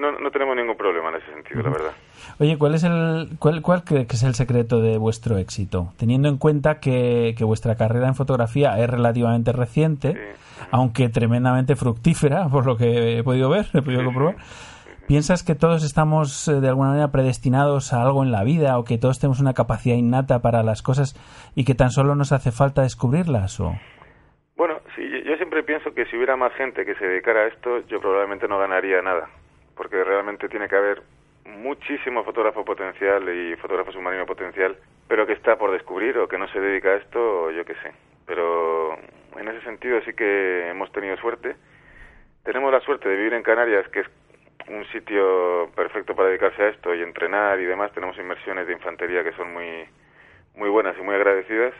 no, no tenemos ningún problema en ese sentido, la verdad. Oye, ¿cuál es el cuál, cuál cree que es el secreto de vuestro éxito? Teniendo en cuenta que, que vuestra carrera en fotografía es relativamente reciente, aunque tremendamente fructífera, por lo que he podido ver, he podido comprobar. ¿Piensas que todos estamos eh, de alguna manera predestinados a algo en la vida o que todos tenemos una capacidad innata para las cosas y que tan solo nos hace falta descubrirlas? O... Bueno, sí, yo siempre pienso que si hubiera más gente que se dedicara a esto, yo probablemente no ganaría nada porque realmente tiene que haber muchísimo fotógrafo potencial y fotógrafo submarino potencial, pero que está por descubrir o que no se dedica a esto, yo qué sé. Pero en ese sentido sí que hemos tenido suerte. Tenemos la suerte de vivir en Canarias, que es un sitio perfecto para dedicarse a esto y entrenar y demás. Tenemos inmersiones de infantería que son muy, muy buenas y muy agradecidas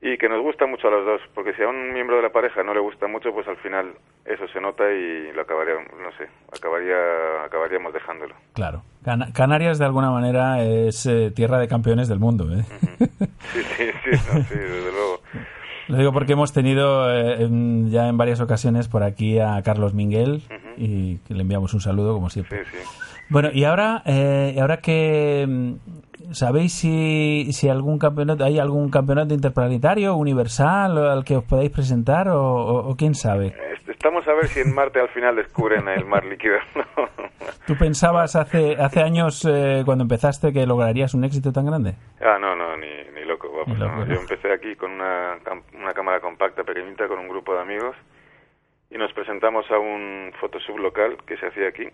y que nos gusta mucho a los dos, porque si a un miembro de la pareja no le gusta mucho, pues al final eso se nota y lo acabaría, no sé, acabaría, acabaríamos dejándolo. Claro. Canarias de alguna manera es eh, tierra de campeones del mundo, ¿eh? Sí, sí, sí, sí, desde luego. Lo digo porque hemos tenido eh, ya en varias ocasiones por aquí a Carlos Minguel y le enviamos un saludo como siempre. Sí, sí. Bueno, y ahora, eh, ahora que mm, sabéis si, si algún campeonato hay algún campeonato interplanetario universal al que os podáis presentar o, quién sabe. Estamos a ver si en Marte al final descubren el mar líquido. ¿Tú pensabas hace hace años eh, cuando empezaste que lograrías un éxito tan grande? Ah, no, no, ni, ni loco. Yo empecé aquí con una, una cámara compacta pequeñita con un grupo de amigos y nos presentamos a un photosub local que se hacía aquí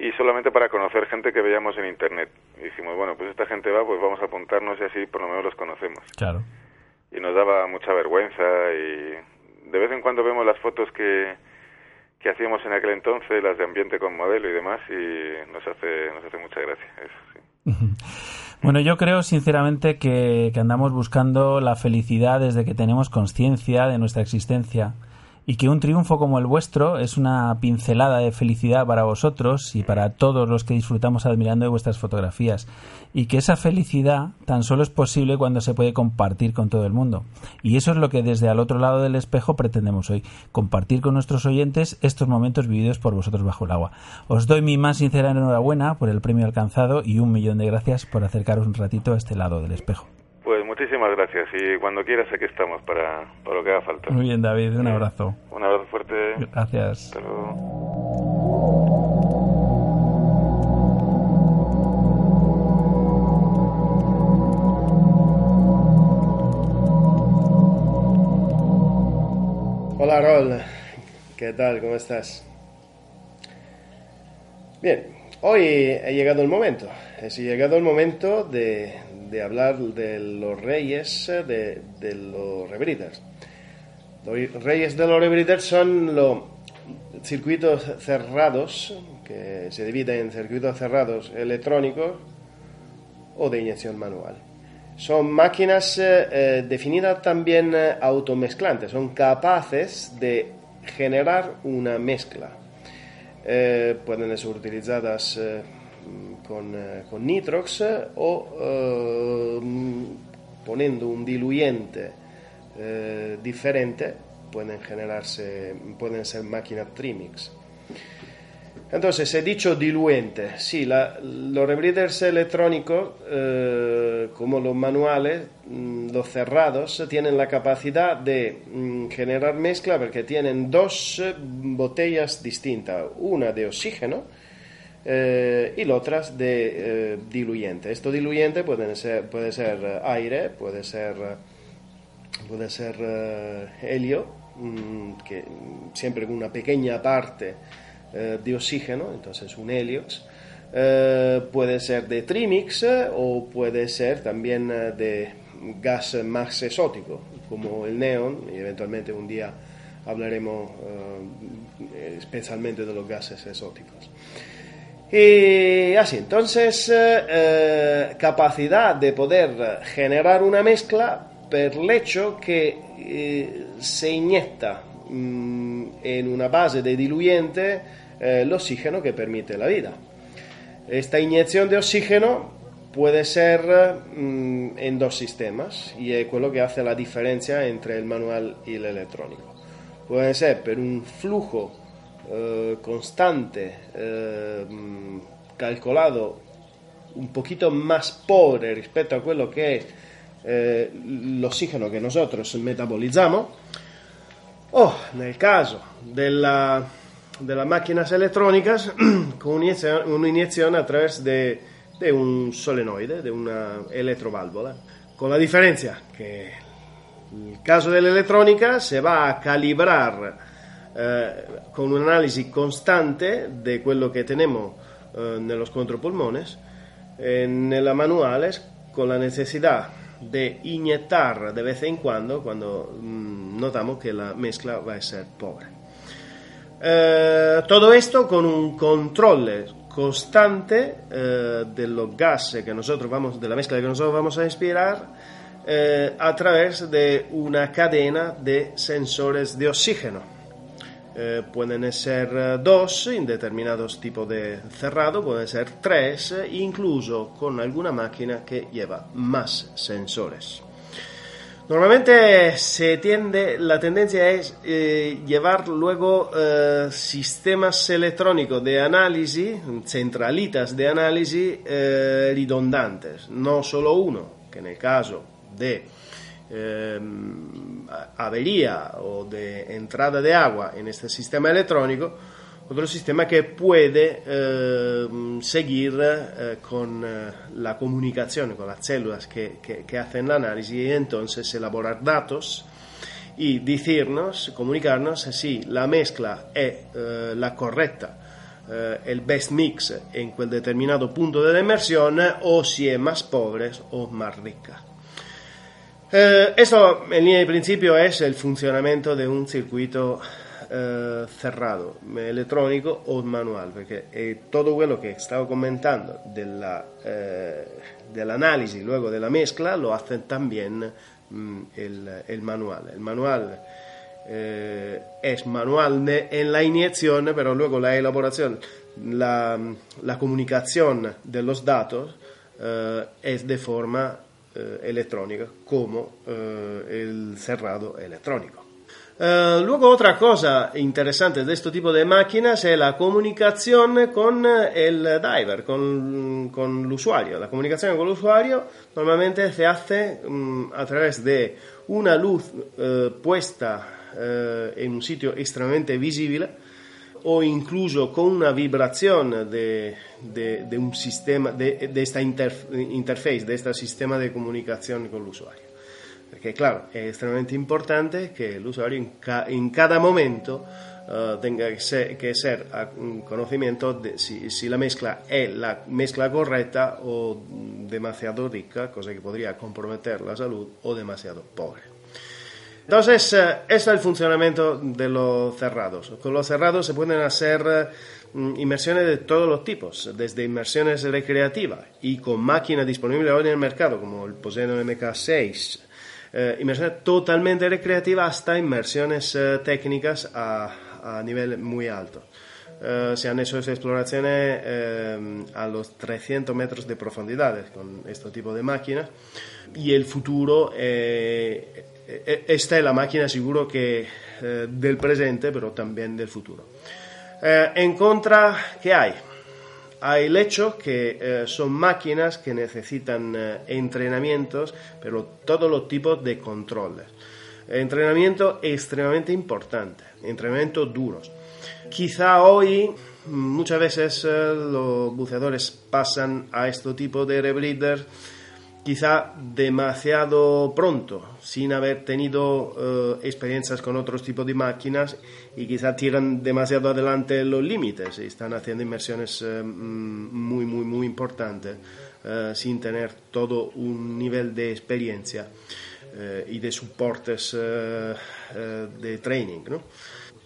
y solamente para conocer gente que veíamos en internet. Y dijimos, bueno, pues esta gente va, pues vamos a apuntarnos y así por lo menos los conocemos. Claro. Y nos daba mucha vergüenza y de vez en cuando vemos las fotos que, que hacíamos en aquel entonces, las de ambiente con modelo y demás, y nos hace, nos hace mucha gracia Bueno, yo creo sinceramente que, que andamos buscando la felicidad desde que tenemos conciencia de nuestra existencia y que un triunfo como el vuestro es una pincelada de felicidad para vosotros y para todos los que disfrutamos admirando de vuestras fotografías y que esa felicidad tan solo es posible cuando se puede compartir con todo el mundo. Y eso es lo que desde al otro lado del espejo pretendemos hoy, compartir con nuestros oyentes estos momentos vividos por vosotros bajo el agua. Os doy mi más sincera enhorabuena por el premio alcanzado y un millón de gracias por acercaros un ratito a este lado del espejo. Muchísimas gracias y cuando quieras aquí estamos para, para lo que haga falta. Muy bien, David, un abrazo. Un abrazo fuerte. Gracias. Hasta luego. Hola Rol, ¿qué tal? ¿Cómo estás? Bien, hoy he llegado el momento, he llegado el momento de, de hablar de los reyes de, de los rebreeders. Los reyes de los rebreeders son los circuitos cerrados, que se dividen en circuitos cerrados electrónicos o de inyección manual. Son máquinas eh, eh, definidas también eh, automezclantes, son capaces de generar una mezcla. pueden ser utilizadas con, eh, con nitrox o eh, poniendo un diluyente eh, diferente pueden generarse, pueden ser máquinas trimix. Entonces, he dicho diluente. Sí, los rebreeders electrónicos, como los manuales, mm, los cerrados, tienen la capacidad de mm, generar mezcla porque tienen dos botellas distintas. Una de oxígeno, eh, y otras de eh, diluyente. Esto diluyente puede ser, puede ser eh, aire, puede ser, puede ser helio, mm, que siempre con una pequeña parte de oxígeno, entonces un heliox. puede ser de trimix o puede ser también de gas más exótico, como el neón, y eventualmente un día hablaremos especialmente de los gases exóticos. Y así, entonces, eh, eh, capacidad de poder generar una mezcla por el hecho que eh, se inyecta mm, en una base de diluyente el oxígeno que permite la vida. Esta inyección de oxígeno puede ser mm, en dos sistemas y es lo que hace la diferencia entre el manual y el electrónico. Puede ser por un flujo eh, constante, eh, calcolado un poquito más pobre respecto a quello che è eh, l'ossigeno che nosotros metabolizamos, o nel caso della, della máquinas electrónicas con un'iniezione a través de, de un solenoide, de una eletroválvola, con la differenza che nel caso dell'elettronica se va a calibrar eh, con un'analisi costante di quello che tenemos eh, nello contropulmones, eh, nella manuale con la necessità di inyectar de vez en cuando cuando mmm, notamos que la mezcla va a ser pobre. Eh, todo esto con un control constante eh, de los gases que nosotros vamos, de la mezcla que nosotros vamos a inspirar a través de una cadena de sensores de oxígeno. Eh, pueden ser eh, dos en determinados tipos de cerrado, pueden ser tres, incluso con alguna máquina que lleva más sensores. Normalmente se tiende, la tendencia es eh, llevar luego eh, sistemas electrónicos de análisis, centralitas de análisis eh, no solo uno, que en el caso de avería o de entrada de agua en este sistema electrónico, otro sistema que puede eh, seguir eh, con eh, la comunicación con las células que, que, hacen el análisis y entonces elaborar datos y decirnos, comunicarnos si la mezcla es la correcta, el best mix en quel determinado punto de la inmersión o si es más pobre o más rica. Esto en línea de principio es el funcionamiento de un circuito eh, cerrado, electrónico o manual, porque eh, todo lo que estaba comentando eh, del análisis luego de la mezcla lo hacen también mm, el, manual. El manual es manual en la inyección, pero luego la elaboración, la, la comunicación de los datos es de forma electrónica, como el cerrado electrónico. Eh, luego otra cosa interesante de este tipo de máquinas es la comunicación con el diver, con, con el usuario. La comunicación con el usuario normalmente se hace mm, a través de una luz eh, puesta eh, en un sitio extremadamente visible o incluso con una vibración de, de, un sistema, de, esta interface, de este sistema de comunicación con el usuario. Porque claro, es extremadamente importante que el usuario en, cada momento uh, tenga que ser, que ser a conocimiento de si, la mezcla es la mezcla correcta o demasiado rica, cosa que podría comprometer la salud, o demasiado pobre. Entonces, uh, es el funcionamiento de los cerrados. Con los cerrados se pueden hacer uh, inmersiones de todos los tipos, desde inmersiones recreativas y con máquinas disponibles hoy en el mercado, como el Poseno MK6, eh, totalmente recreativas hasta inmersiones eh, técnicas a, nivel muy alto. Eh, se han hecho exploraciones a los 300 metros de profundidad con este tipo de máquinas y el futuro esta es la máquina seguro que del presente pero también del futuro. en contra, ¿qué hay? hay el hecho que eh, son máquinas que necesitan eh, entrenamientos, pero todos los tipos de controles. Entrenamiento extremadamente importante, entrenamiento duros. Quizá hoy muchas veces eh, los buceadores pasan a este tipo de rebreeders quizá demasiado pronto, sin haber tenido eh, experiencias con otros tipos de máquinas y quizá tiran demasiado adelante los límites y están haciendo inversiones eh, mm, muy, muy, muy importantes sin tener todo un nivel de experiencia y de soportes de training.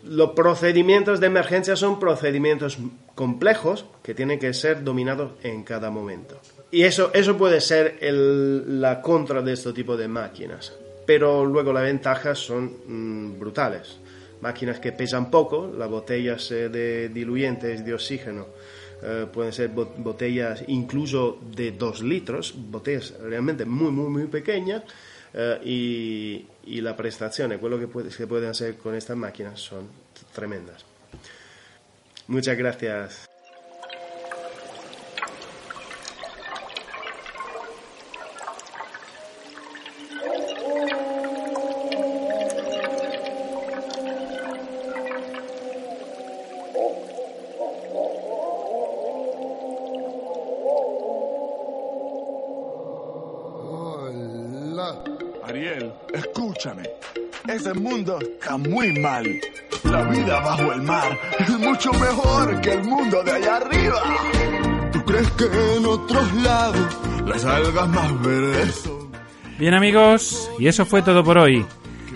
Los procedimientos de emergencia son procedimientos complejos que tienen que ser dominados en cada momento. Y eso, eso puede ser la contra de este tipo de máquinas. Pero luego las ventajas son mm, brutales. Máquinas que pesan poco, las botellas eh, de diluyentes de oxígeno eh, pueden ser botellas incluso de 2 litros, botellas realmente muy, muy, muy pequeñas. Eh, y, y las prestaciones, lo que puede, se pueden hacer con estas máquinas son tremendas. Muchas gracias. Ese mundo está muy mal. La vida bajo el mar es mucho mejor que el mundo de allá arriba. ¿Tú crees que en otros lados las algas más verdes Bien amigos, y eso fue todo por hoy.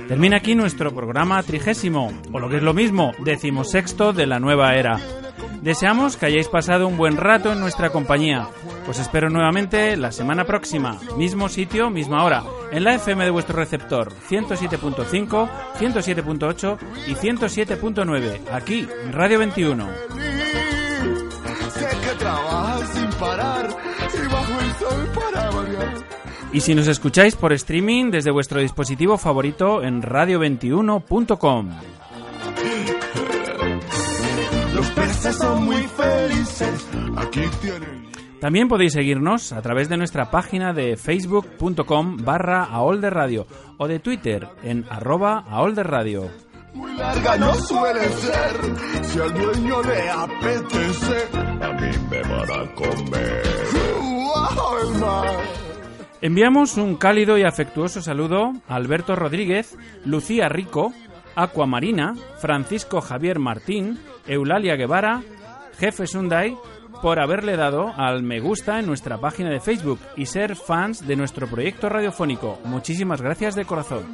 Termina aquí nuestro programa trigésimo, o lo que es lo mismo, decimosexto de la nueva era. Deseamos que hayáis pasado un buen rato en nuestra compañía. Os espero nuevamente la semana próxima, mismo sitio, misma hora, en la FM de vuestro receptor, 107.5, 107.8 y 107.9, aquí, en Radio 21. Sé que trabajas sin parar y bajo el sol para variar Y si nos escucháis por streaming desde vuestro dispositivo favorito en radio21.com. Los peces son muy felices. Aquí tienen. También podéis seguirnos a través de nuestra página de facebook.com barra radio o de Twitter en arroba radio. Muy larga no suele ser, si al dueño le apetece, a mí me van a comer. Enviamos un cálido y afectuoso saludo a Alberto Rodríguez, Lucía Rico, Aquamarina, Francisco Javier Martín, Eulalia Guevara, Jefe Sunday, por haberle dado al me gusta en nuestra página de Facebook y ser fans de nuestro proyecto radiofónico. Muchísimas gracias de corazón.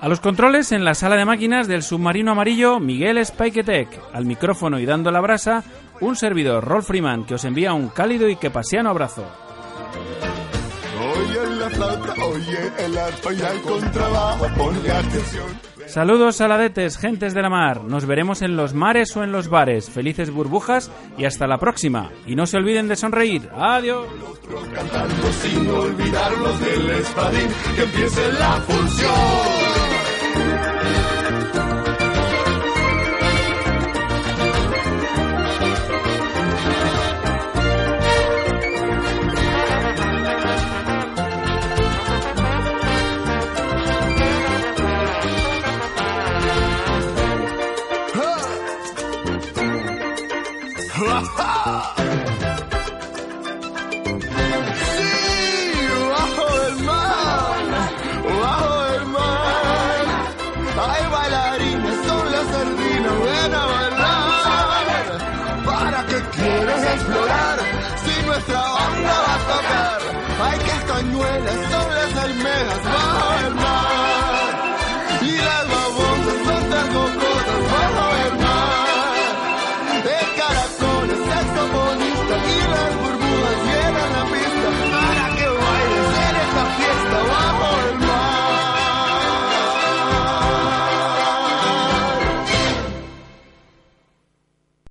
A los controles en la sala de máquinas del submarino amarillo, Miguel Spiketek. Al micrófono y dando la brasa, un servidor, Rolf Freeman, que os envía un cálido y que paseano abrazo. Saludos saladetes, gentes de la mar. Nos veremos en los mares o en los bares. Felices burbujas y hasta la próxima. Y no se olviden de sonreír. Adiós. sin olvidarlos del que empiece la función.